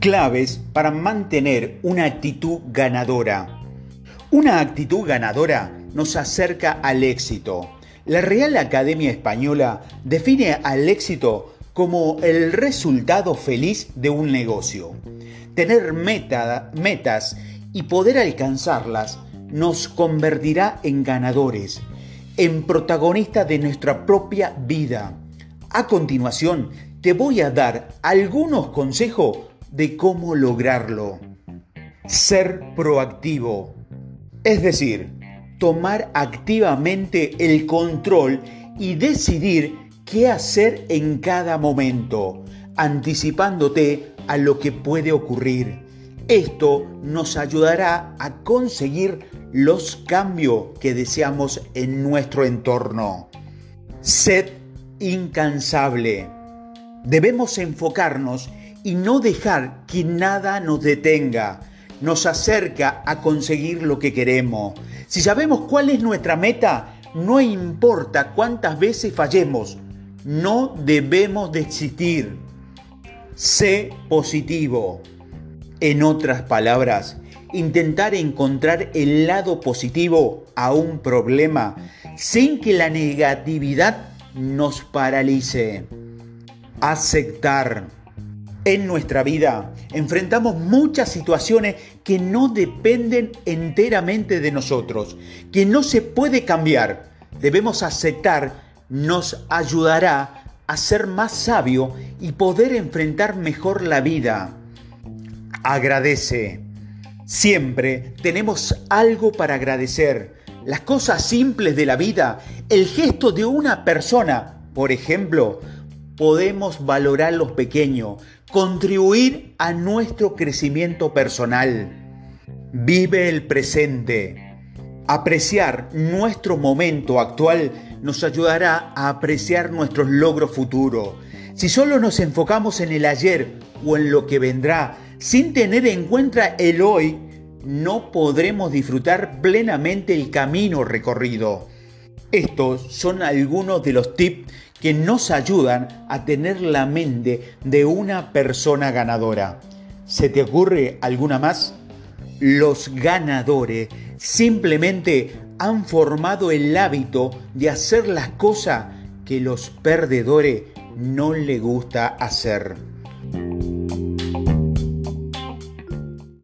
Claves para mantener una actitud ganadora. Una actitud ganadora nos acerca al éxito. La Real Academia Española define al éxito como el resultado feliz de un negocio. Tener metas y poder alcanzarlas nos convertirá en ganadores, en protagonistas de nuestra propia vida. A continuación, te voy a dar algunos consejos de cómo lograrlo. Ser proactivo. Es decir, tomar activamente el control y decidir qué hacer en cada momento, anticipándote a lo que puede ocurrir. Esto nos ayudará a conseguir los cambios que deseamos en nuestro entorno. Sed incansable. Debemos enfocarnos y no dejar que nada nos detenga, nos acerca a conseguir lo que queremos. Si sabemos cuál es nuestra meta, no importa cuántas veces fallemos, no debemos desistir. Sé positivo. En otras palabras, intentar encontrar el lado positivo a un problema sin que la negatividad nos paralice. Aceptar en nuestra vida enfrentamos muchas situaciones que no dependen enteramente de nosotros, que no se puede cambiar. Debemos aceptar, nos ayudará a ser más sabio y poder enfrentar mejor la vida. Agradece. Siempre tenemos algo para agradecer. Las cosas simples de la vida, el gesto de una persona, por ejemplo, podemos valorar los pequeños, contribuir a nuestro crecimiento personal. Vive el presente. Apreciar nuestro momento actual nos ayudará a apreciar nuestros logros futuros. Si solo nos enfocamos en el ayer o en lo que vendrá, sin tener en cuenta el hoy, no podremos disfrutar plenamente el camino recorrido. Estos son algunos de los tips que nos ayudan a tener la mente de una persona ganadora. ¿Se te ocurre alguna más? Los ganadores simplemente han formado el hábito de hacer las cosas que los perdedores no les gusta hacer.